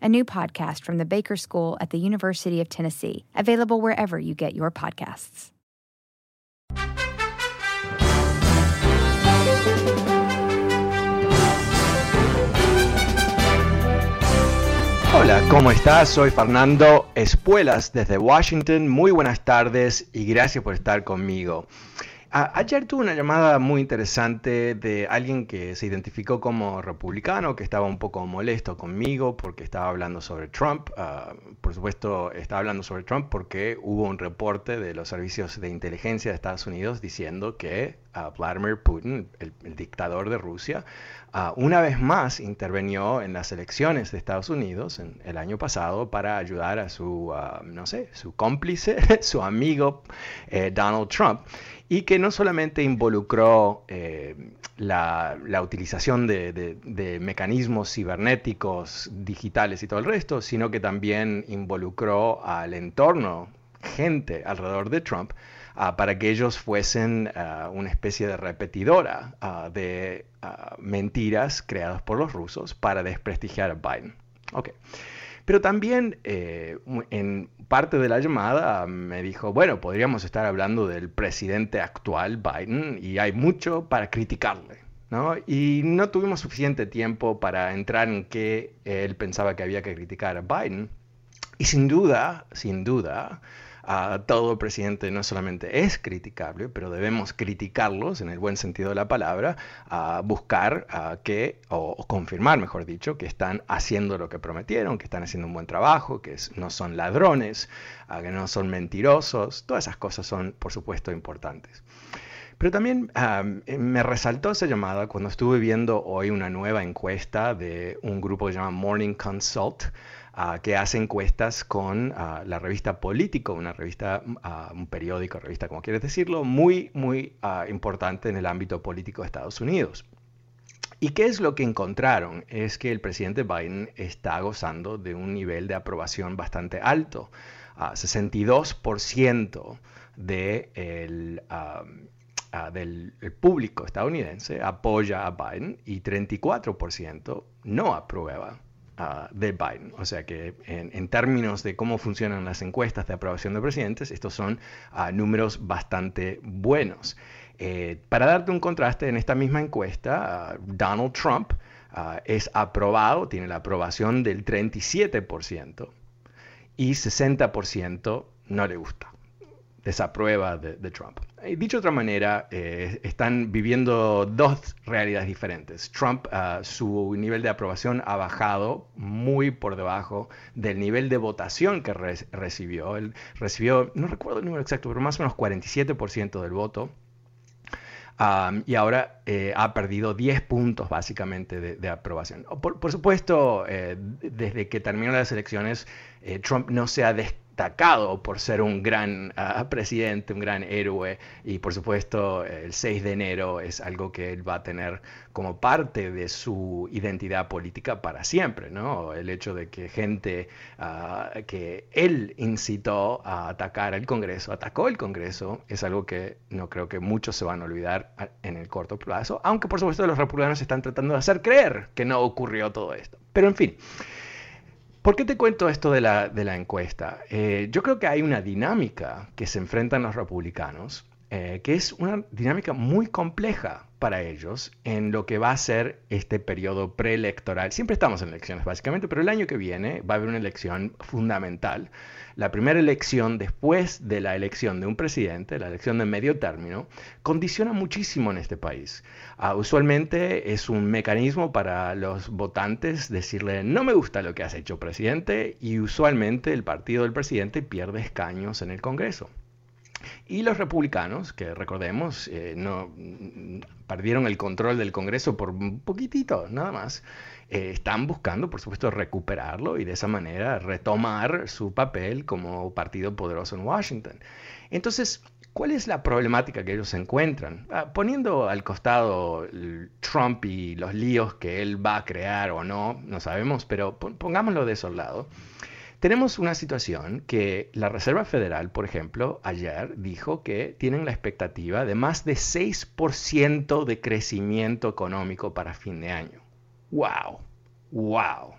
a new podcast from the Baker School at the University of Tennessee, available wherever you get your podcasts. Hola, ¿cómo estás? Soy Fernando Espuelas desde Washington. Muy buenas tardes y gracias por estar conmigo ayer tuve una llamada muy interesante de alguien que se identificó como republicano, que estaba un poco molesto conmigo porque estaba hablando sobre Trump. Ah, por supuesto, estaba hablando sobre Trump porque hubo un reporte de los servicios de inteligencia de Estados Unidos diciendo que ah, Vladimir Putin, el, dictador de Rusia, ah, una vez más intervenió en las elecciones de Estados Unidos en, el año pasado para ayudar a su, no sé, su cómplice, su amigo eh, Donald Trump y que no solamente involucró eh, la, utilización de, mecanismos cibernéticos, digitales y todo el resto, sino que también involucró al entorno, gente alrededor de Trump, ah, para que ellos fuesen ah, una especie de repetidora ah, de mentiras creadas por los rusos para desprestigiar a Biden. Okay. Pero también eh, en parte de la llamada me dijo, bueno, podríamos estar hablando del presidente actual, Biden, y hay mucho para criticarle. ¿no? Y no tuvimos suficiente tiempo para entrar en qué él pensaba que había que criticar a Biden. Y sin duda, sin duda, todo presidente no solamente es criticable, pero debemos criticarlos en el buen sentido de la palabra, a buscar que, o, confirmar, mejor dicho, que están haciendo lo que prometieron, que están haciendo un buen trabajo, que no son ladrones, que no son mentirosos. Todas esas cosas son, por supuesto, importantes. Pero también me resaltó esa llamada cuando estuve viendo hoy una nueva encuesta de un grupo que se llama Morning Consult, que hace encuestas con la revista Político, una revista, un periódico, revista, como quieres decirlo, muy, muy importante en el ámbito político de Estados Unidos. ¿Y qué es lo que encontraron? Es que el presidente Biden está gozando de un nivel de aprobación bastante alto. 62% de del público estadounidense apoya a Biden y 34% no aprueba de Biden. O sea que en, términos de cómo funcionan las encuestas de aprobación de presidentes, estos son ah, números bastante buenos. Eh, para darte un contraste, en esta misma encuesta, ah, Donald Trump ah, es aprobado, tiene la aprobación del 37% y 60% no le gusta desaprueba de, Trump. Eh, dicho de otra manera, eh, están viviendo dos realidades diferentes. Trump, ah, su nivel de aprobación ha bajado muy por debajo del nivel de votación que recibió. Él recibió, no recuerdo el número exacto, pero más o menos 47% del voto. y ahora eh, ha perdido 10 puntos básicamente de, aprobación. Por, supuesto, desde que terminaron las elecciones, Trump no se ha destacado por ser un gran ah, presidente, un gran héroe y por supuesto el 6 de enero es algo que él va a tener como parte de su identidad política para siempre, ¿no? El hecho de que gente ah, que él incitó a atacar al Congreso, atacó el Congreso, es algo que no creo que muchos se van a olvidar en el corto plazo, aunque por supuesto los republicanos están tratando de hacer creer que no ocurrió todo esto. Pero en fin. ¿Por qué te cuento esto de la, encuesta? Eh, yo creo que hay una dinámica que se enfrentan los republicanos eh, que es una dinámica muy compleja para ellos en lo que va a ser este periodo preelectoral. Siempre estamos en elecciones, básicamente, pero el año que viene va a haber una elección fundamental. La primera elección después de la elección de un presidente, la elección de medio término, condiciona muchísimo en este país. Uh, usualmente es un mecanismo para los votantes decirle, no me gusta lo que has hecho, presidente, y usualmente el partido del presidente pierde escaños en el Congreso. Y los republicanos, que recordemos, eh, no perdieron el control del Congreso por un poquitito, nada más, eh, están buscando, por supuesto, recuperarlo y de esa manera retomar su papel como partido poderoso en Washington. Entonces, ¿cuál es la problemática que ellos encuentran? Ah, poniendo al costado Trump y los líos que él va a crear o no, no sabemos, pero pongámoslo de esos lado. Tenemos una situación que la Reserva Federal, por ejemplo, ayer dijo que tienen la expectativa de más de 6% de crecimiento económico para fin de año. ¡Wow! ¡Wow!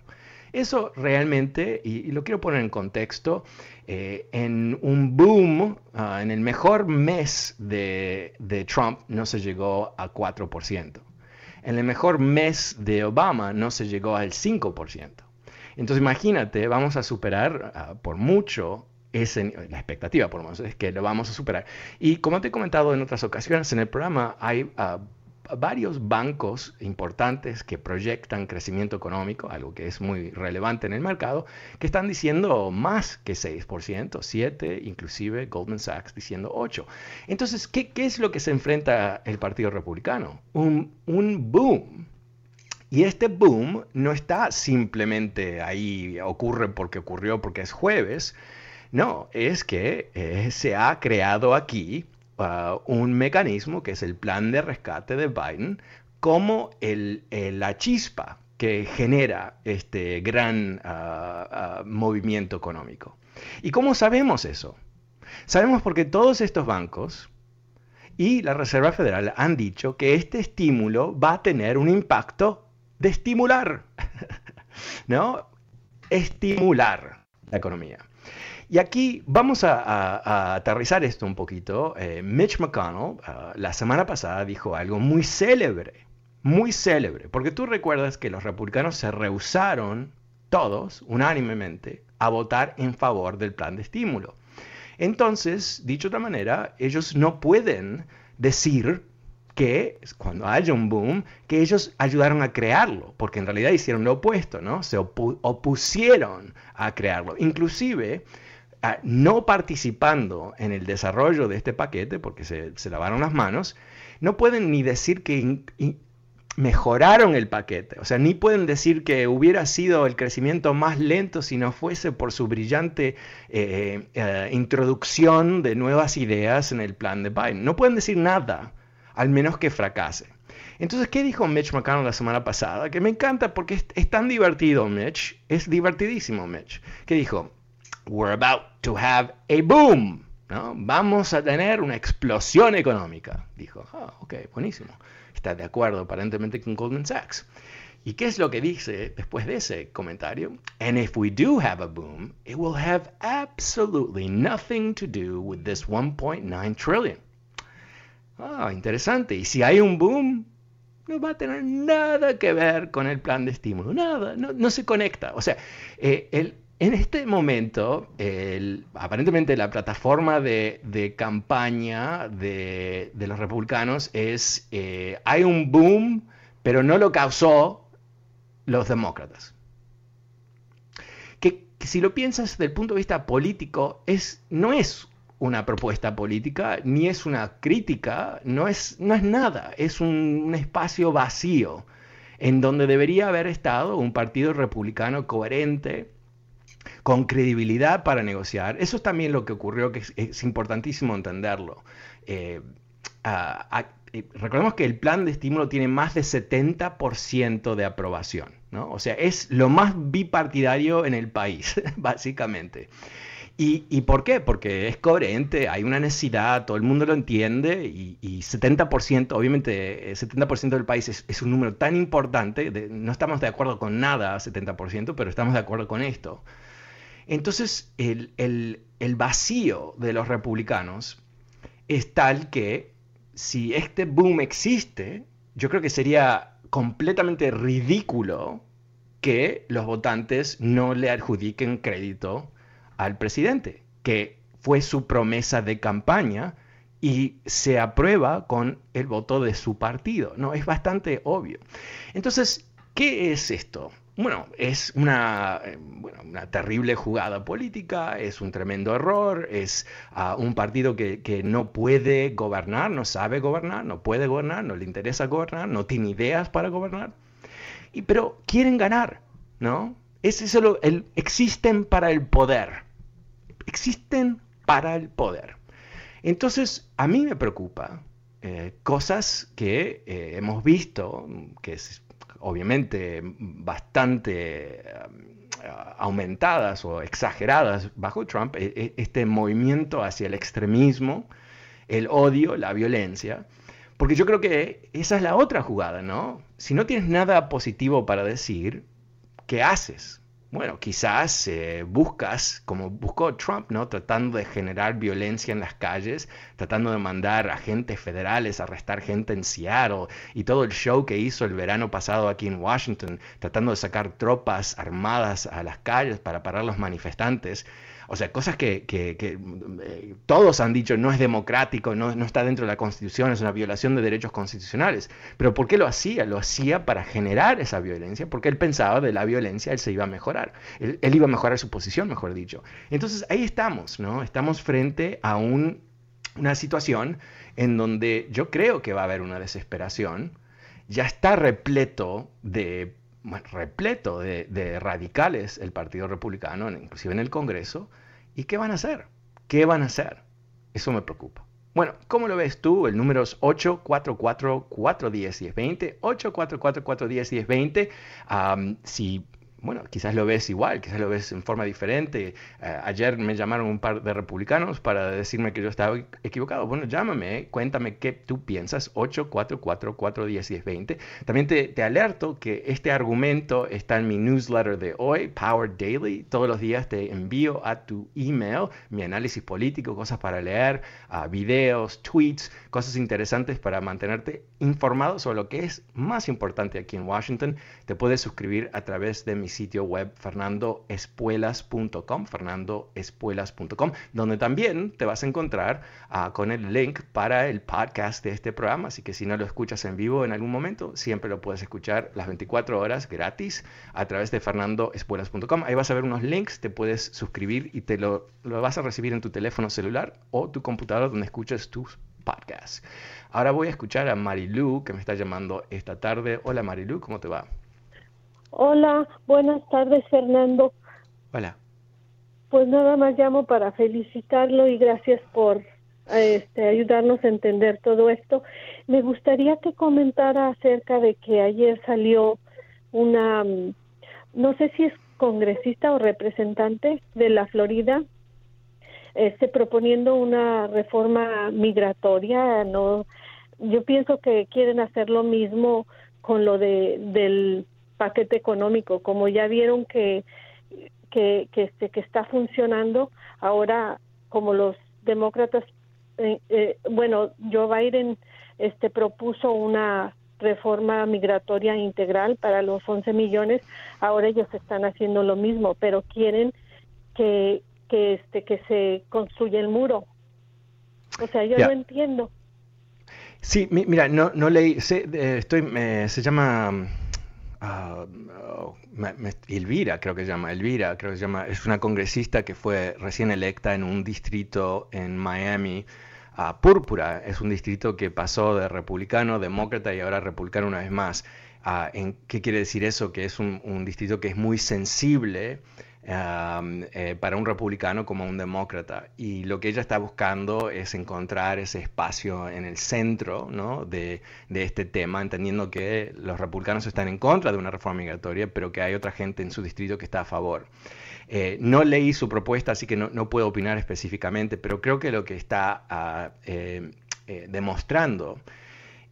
Eso realmente, y, lo quiero poner en contexto, eh, en un boom, ah, en el mejor mes de, de Trump no se llegó a 4%. En el mejor mes de Obama no se llegó al 5%. Entonces imagínate, vamos a superar ah, por mucho ese, la expectativa, por lo menos, es que lo vamos a superar. Y como te he comentado en otras ocasiones en el programa, hay uh, varios bancos importantes que proyectan crecimiento económico, algo que es muy relevante en el mercado, que están diciendo más que 6%, 7%, inclusive Goldman Sachs diciendo 8%. Entonces, ¿qué, es lo que se enfrenta el Partido Republicano? Un boom y este boom no está simplemente ahí, ocurre porque ocurrió, porque es jueves. No, es que eh, se ha creado aquí uh, un mecanismo que es el plan de rescate de Biden como el, la chispa que genera este gran uh, uh, movimiento económico. ¿Y cómo sabemos eso? Sabemos porque todos estos bancos y la Reserva Federal han dicho que este estímulo va a tener un impacto de estimular, ¿no? Estimular la economía. Y aquí vamos a, aterrizar esto un poquito. Eh, Mitch McConnell ah, la semana pasada dijo algo muy célebre, muy célebre, porque tú recuerdas que los republicanos se rehusaron todos, unánimemente, a votar en favor del plan de estímulo. Entonces, dicho de otra manera, ellos no pueden decir que cuando haya un boom, que ellos ayudaron a crearlo, porque en realidad hicieron lo opuesto, ¿no? Se opusieron a crearlo. Inclusive, ah, no participando en el desarrollo de este paquete, porque se, lavaron las manos, no pueden ni decir que mejoraron el paquete. O sea, ni pueden decir que hubiera sido el crecimiento más lento si no fuese por su brillante eh, eh, introducción de nuevas ideas en el plan de Biden. No pueden decir nada al menos que fracase. Entonces, ¿qué dijo Mitch McConnell la semana pasada? Que me encanta porque es, tan divertido, Mitch. Es divertidísimo, Mitch. Que dijo, we're about to have a boom. ¿no? Vamos a tener una explosión económica. Dijo, ah, ok, buenísimo. Está de acuerdo aparentemente con Goldman Sachs. ¿Y qué es lo que dice después de ese comentario? And if we do have a boom, it will have absolutely nothing to do with this 1.9 trillion. Ah, interesante. Y si hay un boom, no va a tener nada que ver con el plan de estímulo. Nada, no, se conecta. O sea, eh, en este momento, aparentemente la plataforma de, campaña de, los republicanos es, eh, hay un boom, pero no lo causó los demócratas. Que, si lo piensas desde el punto de vista político, es, no es una propuesta política, ni es una crítica, no es, no es nada, es un, espacio vacío en donde debería haber estado un partido republicano coherente, con credibilidad para negociar. Eso es también lo que ocurrió, que es, importantísimo entenderlo. Eh, eh, recordemos que el plan de estímulo tiene más de 70% de aprobación, ¿no? O sea, es lo más bipartidario en el país, básicamente. ¿Y, por qué? Porque es coherente, hay una necesidad, todo el mundo lo entiende y, 70%, obviamente 70% eh, del país es, un número tan importante, no estamos de acuerdo con nada 70%, pero estamos de acuerdo con esto. Entonces, el, vacío de los republicanos es tal que si este boom existe, yo creo que sería completamente ridículo que los votantes no le adjudiquen crédito al presidente, que fue su promesa de campaña y se aprueba con el voto de su partido. No, es bastante obvio. Entonces, ¿qué es esto? Bueno, es una, eh, una terrible jugada política, es un tremendo error, es ah, un partido que, que, no puede gobernar, no sabe gobernar, no puede gobernar, no le interesa gobernar, no tiene ideas para gobernar, y, pero quieren ganar, ¿no? Es eso el, existen para el poder, existen para el poder. Entonces, a mí me preocupa eh, cosas que eh, hemos visto, que es obviamente bastante eh, aumentadas o exageradas bajo Trump, e, e, este movimiento hacia el extremismo, el odio, la violencia. Porque yo creo que esa es la otra jugada, ¿no? Si no tienes nada positivo para decir, ¿qué haces? Bueno, quizás eh, buscas, como buscó Trump, ¿no? Tratando de generar violencia en las calles, tratando de mandar agentes federales a arrestar gente en Seattle y todo el show que hizo el verano pasado aquí en Washington, tratando de sacar tropas armadas a las calles para parar los manifestantes. O sea, cosas que, eh, todos han dicho no es democrático, no, no, está dentro de la Constitución, es una violación de derechos constitucionales. Pero ¿por qué lo hacía? Lo hacía para generar esa violencia, porque él pensaba de la violencia él se iba a mejorar. Él, iba a mejorar su posición, mejor dicho. Entonces ahí estamos, ¿no? Estamos frente a un, una situación en donde yo creo que va a haber una desesperación. Ya está repleto de repleto de, radicales el Partido Republicano, inclusive en el Congreso. ¿Y qué van a hacer? ¿Qué van a hacer? Eso me preocupa. Bueno, ¿cómo lo ves tú? El número es 844-410-1020, 844-410-1020. si bueno, quizás lo ves igual, quizás lo ves en forma diferente. Eh, ayer me llamaron un par de republicanos para decirme que yo estaba equivocado. Bueno, llámame, cuéntame qué tú piensas. 844-410-1020. También te, te, alerto que este argumento está en mi newsletter de hoy, Power Daily. Todos los días te envío a tu email mi análisis político, cosas para leer, uh, videos, tweets, cosas interesantes para mantenerte informado sobre lo que es más importante aquí en Washington. Te puedes suscribir a través de mi sitio web fernandoespuelas.com, fernandoespuelas.com, donde también te vas a encontrar uh, con el link para el podcast de este programa, así que si no lo escuchas en vivo en algún momento, siempre lo puedes escuchar las 24 horas gratis a través de fernandoespuelas.com. Ahí vas a ver unos links, te puedes suscribir y te lo, lo vas a recibir en tu teléfono celular o tu computadora donde escuches tus podcasts. Ahora voy a escuchar a Marilu, que me está llamando esta tarde. Hola Marilu, ¿cómo te va? Hola, buenas tardes Fernando. Hola. Pues nada más llamo para felicitarlo y gracias por este, ayudarnos a entender todo esto. Me gustaría que comentara acerca de que ayer salió una, mm, no sé si es congresista o representante de la Florida, este, proponiendo una reforma migratoria. No, yo pienso que quieren hacer lo mismo con lo de del paquete económico, como ya vieron que que, que, este, que está funcionando, ahora como los demócratas, eh, eh, bueno, Joe Biden este, propuso una reforma migratoria integral para los 11 millones, ahora ellos están haciendo lo mismo, pero quieren que, que, este, que se construya el muro. O sea, yo no entiendo. Sí, mira, no, no leí, eh, estoy, se llama Ah, oh, Elvira, creo que se llama, Elvira, creo que se llama, es una congresista que fue recién electa en un distrito en Miami, uh, Púrpura, es un distrito que pasó de republicano, demócrata y ahora republicano una vez más. Ah, ¿en ¿Qué quiere decir eso? Que es un distrito que es muy sensible eh, para un republicano como un demócrata. Y lo que ella está buscando es encontrar ese espacio en el centro ¿no? de, este tema, entendiendo que los republicanos están en contra de una reforma migratoria, pero que hay otra gente en su distrito que está a favor. Eh, no leí su propuesta, así que no, no, puedo opinar específicamente, pero creo que lo que está ah, eh, demostrando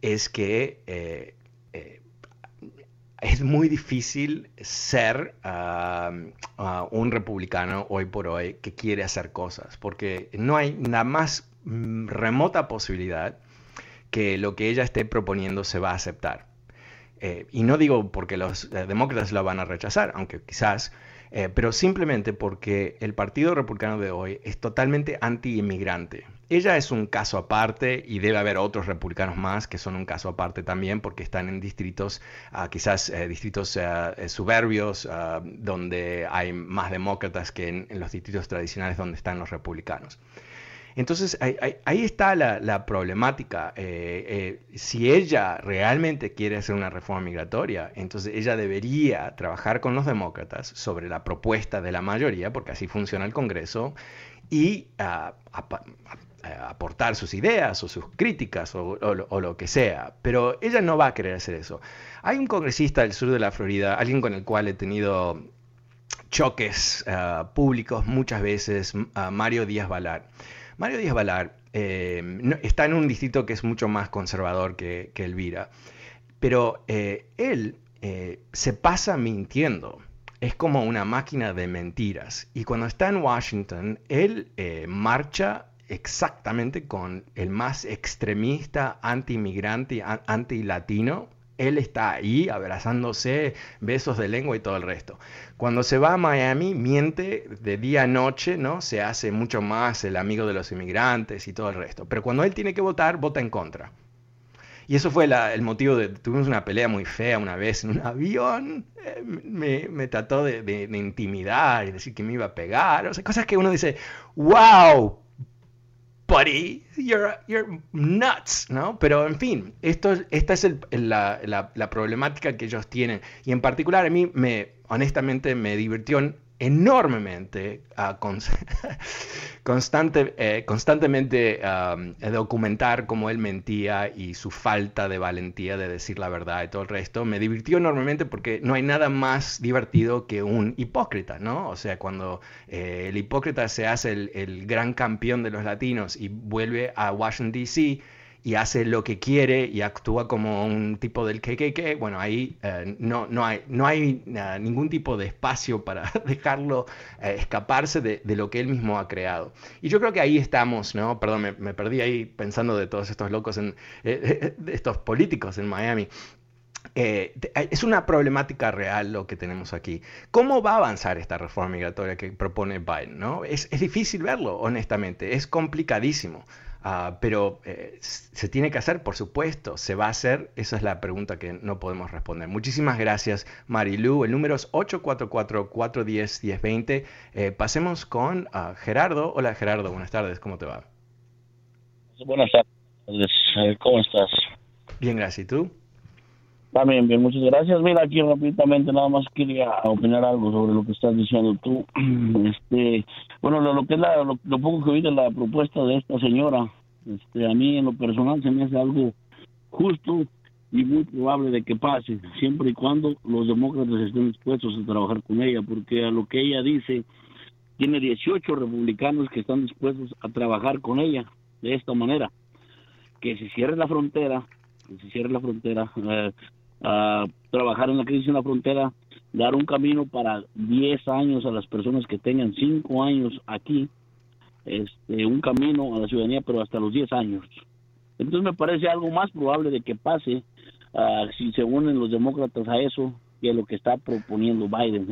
es que es muy difícil ser un republicano hoy por hoy que quiere hacer cosas, porque no hay nada más mm, remota posibilidad que lo que ella esté proponiendo se va a aceptar. Eh, y no digo porque los eh, demócratas lo van a rechazar, aunque quizás, eh, pero simplemente porque el Partido Republicano de hoy es totalmente anti-inmigrante. Ella es un caso aparte y debe haber otros republicanos más que son un caso aparte también porque están en distritos, ah, quizás distritos suburbios, ah, donde hay más demócratas que en los distritos tradicionales donde están los republicanos. Entonces ahí, está la, problemática. Eh, eh, si ella realmente quiere hacer una reforma migratoria, entonces ella debería trabajar con los demócratas sobre la propuesta de la mayoría, porque así funciona el Congreso, y ah, aportar sus ideas o sus críticas o, lo que sea. Pero ella no va a querer hacer eso. Hay un congresista del sur de la Florida, alguien con el cual he tenido choques ah, públicos muchas veces, ah, Mario Díaz Balar. Mario Díaz Balar eh, está en un distrito que es mucho más conservador que, Elvira, pero eh, él eh, se pasa mintiendo. Es como una máquina de mentiras. Y cuando está en Washington, él marcha exactamente con el más extremista anti-inmigrante, anti-latino él está ahí abrazándose, besos de lengua y todo el resto. Cuando se va a Miami, miente de día a noche, ¿no? Se hace mucho más el amigo de los inmigrantes y todo el resto. Pero cuando él tiene que votar, vota en contra. Y eso fue el motivo de... Tuvimos una pelea muy fea una vez en un avión. Eh, me, trató de, de, intimidar y decir que me iba a pegar. O sea, cosas que uno dice, wow, buddy, you're, you're nuts, ¿no? Pero en fin, esto, esta es la, la, problemática que ellos tienen. Y en particular a mí, me, honestamente, me divirtió enormemente a constante, eh, constantemente documentar cómo él mentía y su falta de valentía de decir la verdad y todo el resto. Me divirtió enormemente porque no hay nada más divertido que un hipócrita, ¿no? O sea, cuando eh, el hipócrita se hace el, el gran campeón de los latinos y vuelve a Washington, D.C., y hace lo que quiere y actúa como un tipo del KKK, bueno, ahí eh, no, no hay, no hay eh, ningún tipo de espacio para dejarlo eh, escaparse de, lo que él mismo ha creado. Y yo creo que ahí estamos, ¿no? Perdón, me, perdí ahí pensando de todos estos locos, en, de estos políticos en Miami. Es una problemática real lo que tenemos aquí. ¿Cómo va a avanzar esta reforma migratoria que propone Biden? ¿no? Es, es difícil verlo, honestamente, es complicadísimo. Ah, pero eh, se tiene que hacer, por supuesto, se va a hacer. Esa es la pregunta que no podemos responder. Muchísimas gracias, Marilu. El número es 844-410-1020. Eh, pasemos con ah, Gerardo. Hola, Gerardo. Buenas tardes. ¿Cómo te va? Buenas tardes. Eh, ¿Cómo estás? Bien, gracias. ¿Y tú? También, bien, muchas gracias. Mira, aquí rápidamente nada más quería opinar algo sobre lo que estás diciendo tú. Este, bueno, lo, que es la, lo, poco que vi de la propuesta de esta señora, este, a mí en lo personal se me hace algo justo y muy probable de que pase, siempre y cuando los demócratas estén dispuestos a trabajar con ella, porque a lo que ella dice, tiene 18 republicanos que están dispuestos a trabajar con ella de esta manera, que se cierre la frontera, que se cierre la frontera, eh, a trabajar en la crisis en la frontera, dar un camino para 10 años a las personas que tengan 5 años aquí, este, un camino a la ciudadanía, pero hasta los 10 años. Entonces me parece algo más probable de que pase uh, si se unen los demócratas a eso que lo que está proponiendo Biden.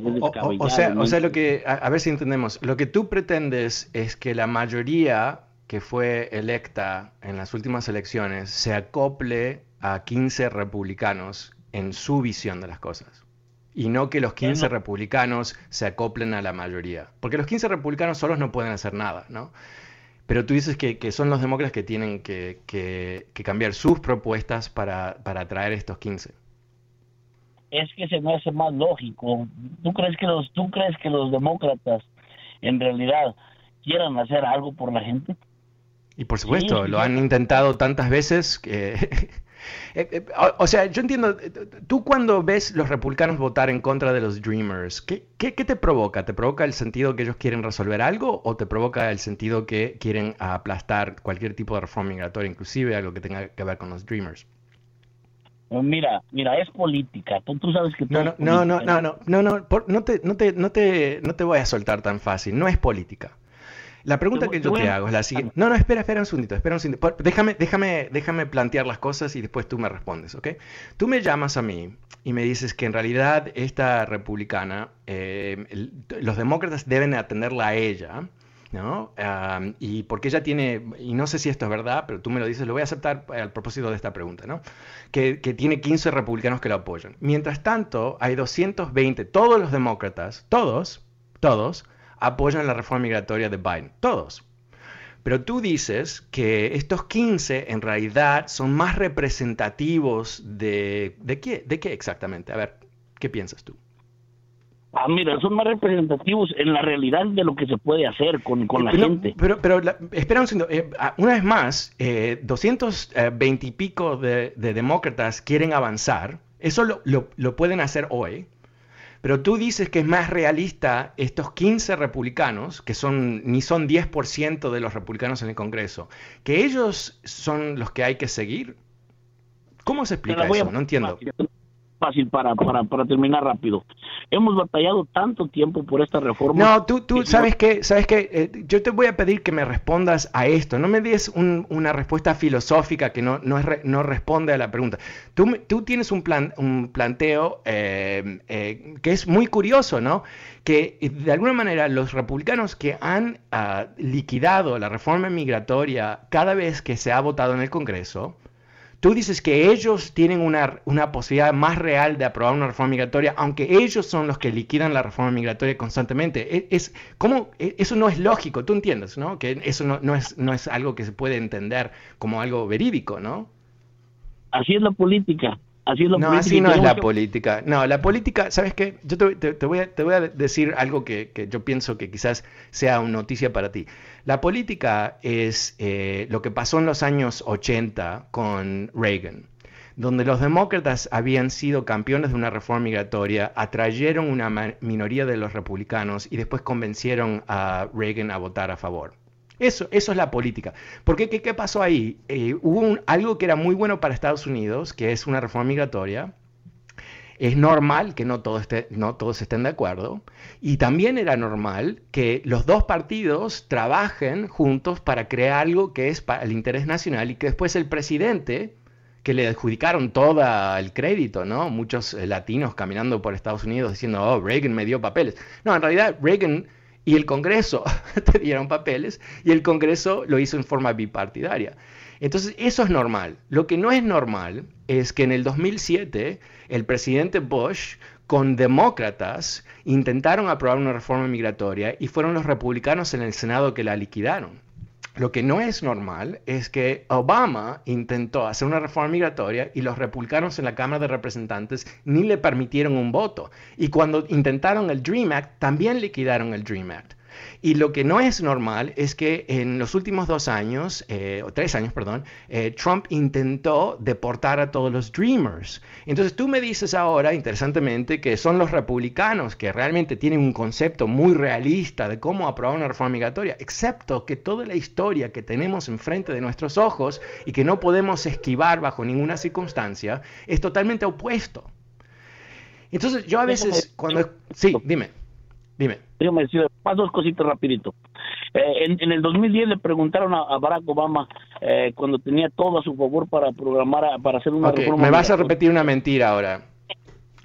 O, sea, o sea, lo que, a ver si entendemos, lo que tú pretendes es que la mayoría que fue electa en las últimas elecciones se acople a 15 republicanos en su visión de las cosas. Y no que los 15 republicanos se acoplen a la mayoría. Porque los 15 republicanos solos no pueden hacer nada, ¿no? Pero tú dices que, son los demócratas que tienen que, cambiar sus propuestas para, para atraer estos 15. Es que se me hace más lógico. ¿Tú crees que los, tú crees que los demócratas en realidad quieran hacer algo por la gente? Y por supuesto, lo han intentado tantas veces que Eh, eh, o, sea, yo entiendo, eh, tú cuando ves los republicanos votar en contra de los Dreamers, ¿qué, qué, te provoca? ¿Te provoca el sentido que ellos quieren resolver algo o te provoca el sentido que quieren aplastar cualquier tipo de reforma migratoria, inclusive algo que tenga que ver con los Dreamers? Mira, mira, es política. Tú, sabes que no, no, no, no, no, no, no, no, te, no, te, no, te, no te voy a soltar tan fácil. No es política. La pregunta que yo te hago es la siguiente. No, no, espera, espera un segundito, espera un segundito. Déjame, déjame, déjame plantear las cosas y después tú me respondes, ¿ok? Tú me llamas a mí y me dices que en realidad esta republicana, eh, los demócratas deben atenderla a ella, ¿no? y porque ella tiene, y no sé si esto es verdad, pero tú me lo dices, lo voy a aceptar al propósito de esta pregunta, ¿no? Que, que tiene 15 republicanos que la apoyan. Mientras tanto, hay 220, todos los demócratas, todos, todos, apoyan la reforma migratoria de Biden. Todos. Pero tú dices que estos 15 en realidad son más representativos de... ¿De qué, de qué exactamente? A ver, ¿qué piensas tú? Ah, mira, son más representativos en la realidad de lo que se puede hacer con, con la gente. Pero, pero espera un segundo. Eh, ah, una vez más, eh, 220 y pico de, demócratas quieren avanzar. Eso lo, lo, lo, pueden hacer hoy. Pero tú dices que es más realista estos 15 republicanos, que son ni son 10% de los republicanos en el Congreso, que ellos son los que hay que seguir. ¿Cómo se explica eso? No entiendo fácil para, para, para terminar rápido. Hemos batallado tanto tiempo por esta reforma. No, tú, tú sabes que, sabes que eh, yo te voy a pedir que me respondas a esto. No me des una respuesta filosófica que no, no, no responde a la pregunta. Tú, tú tienes un, plan, un planteo eh, eh, que es muy curioso, ¿no? Que de alguna manera los republicanos que han ah, liquidado la reforma migratoria cada vez que se ha votado en el Congreso, Tú dices que ellos tienen una, una, posibilidad más real de aprobar una reforma migratoria, aunque ellos son los que liquidan la reforma migratoria constantemente. E, es, ¿cómo? E, eso no es lógico, tú entiendes, ¿no? Que eso no, no, es, no es algo que se puede entender como algo verídico, ¿no? Así es la política. No, así no es la política. No, la política, ¿sabes qué? Yo te, voy, a, te voy a decir algo que, que yo pienso que quizás sea una noticia para ti. La política es eh, lo que pasó en los años 80 con Reagan, donde los demócratas habían sido campeones de una reforma migratoria, atrayeron una minoría de los republicanos y después convencieron a Reagan a votar a favor. Eso, eso es la política. Porque ¿qué, qué pasó ahí? Eh, hubo algo que era muy bueno para Estados Unidos, que es una reforma migratoria, es normal que no, no todos estén de acuerdo y también era normal que los dos partidos trabajen juntos para crear algo que es para el interés nacional y que después el presidente, que le adjudicaron todo el crédito, ¿no? Muchos eh, latinos caminando por Estados Unidos diciendo, oh, Reagan me dio papeles. No, en realidad Reagan y el Congreso te dieron papeles y el Congreso lo hizo en forma bipartidaria. Entonces, eso es normal. Lo que no es normal es que en el 2007 el presidente Bush con demócratas intentaron aprobar una reforma migratoria y fueron los republicanos en el Senado que la liquidaron. Lo que no es normal es que Obama intentó hacer una reforma migratoria y los republicanos en la Cámara de Representantes ni le permitieron un voto. Y cuando intentaron el Dream Act, también liquidaron el Dream Act. Y lo que no es normal es que en los últimos dos años, eh, o tres años, perdón, eh, Trump intentó deportar a todos los Dreamers. Entonces tú me dices ahora, interesantemente, que son los republicanos que realmente tienen un concepto muy realista de cómo aprobar una reforma migratoria, excepto que toda la historia que tenemos enfrente de nuestros ojos y que no podemos esquivar bajo ninguna circunstancia, es totalmente opuesto. Entonces yo a veces, cuando... Sí, dime. Dime. Déjame decir, más dos cositas rapidito. Eh, en, el 2010 le preguntaron a, Barack Obama eh, cuando tenía todo a su favor para programar, para hacer una reforma. Me vas a repetir una mentira ahora.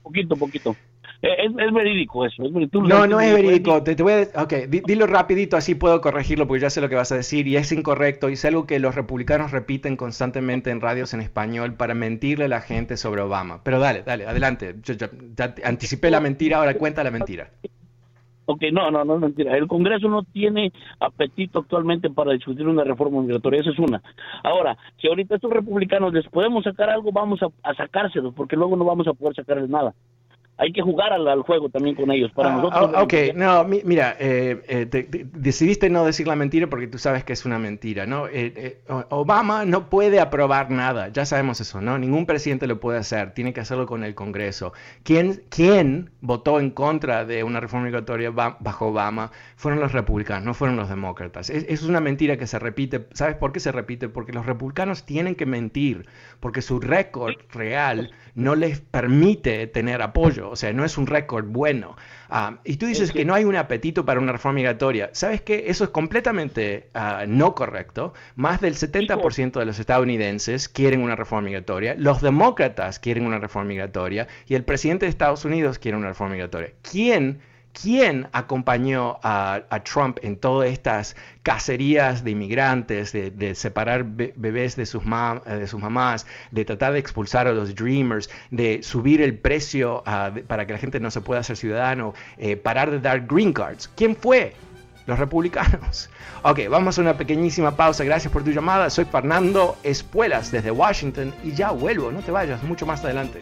Poquito, poquito. Eh, es, verídico eso. no, no es verídico. Te, voy a, ok, dilo rapidito, así puedo corregirlo porque ya sé lo que vas a decir y es incorrecto y es algo que los republicanos repiten constantemente en radios en español para mentirle a la gente sobre Obama. Pero dale, dale, adelante. ya anticipé la mentira, ahora cuenta la mentira. Ok, no, no, no es mentira. El Congreso no tiene apetito actualmente para discutir una reforma migratoria, esa es una. Ahora, si ahorita estos republicanos les podemos sacar algo, vamos a, a sacárselos, porque luego no vamos a poder sacarles nada hay que jugar al, juego también con ellos. Para ah, nosotros. Ah, ok, no, mira, eh, eh, decidiste no decir la mentira porque tú sabes que es una mentira, ¿no? Eh, Obama no puede aprobar nada, ya sabemos eso, ¿no? Ningún presidente lo puede hacer, tiene que hacerlo con el Congreso. ¿Quién, quién votó en contra de una reforma migratoria bajo Obama? Fueron los republicanos, no fueron los demócratas. Es, es una mentira que se repite. ¿Sabes por qué se repite? Porque los republicanos tienen que mentir, porque su récord real no les permite tener apoyo o sea, no es un récord bueno. Ah, y tú dices que no hay un apetito para una reforma migratoria. ¿Sabes qué? Eso es completamente ah, no correcto. Más del 70% de los estadounidenses quieren una reforma migratoria, los demócratas quieren una reforma migratoria y el presidente de Estados Unidos quiere una reforma migratoria. ¿Quién ¿Quién acompañó a, Trump en todas estas cacerías de inmigrantes, de, separar bebés de sus, de sus, mamás, de tratar de expulsar a los Dreamers, de subir el precio ah, para que la gente no se pueda hacer ciudadano, eh, parar de dar green cards? ¿Quién fue? Los republicanos. Ok, vamos a una pequeñísima pausa. Gracias por tu llamada. Soy Fernando Espuelas desde Washington y ya vuelvo. No te vayas, mucho más adelante.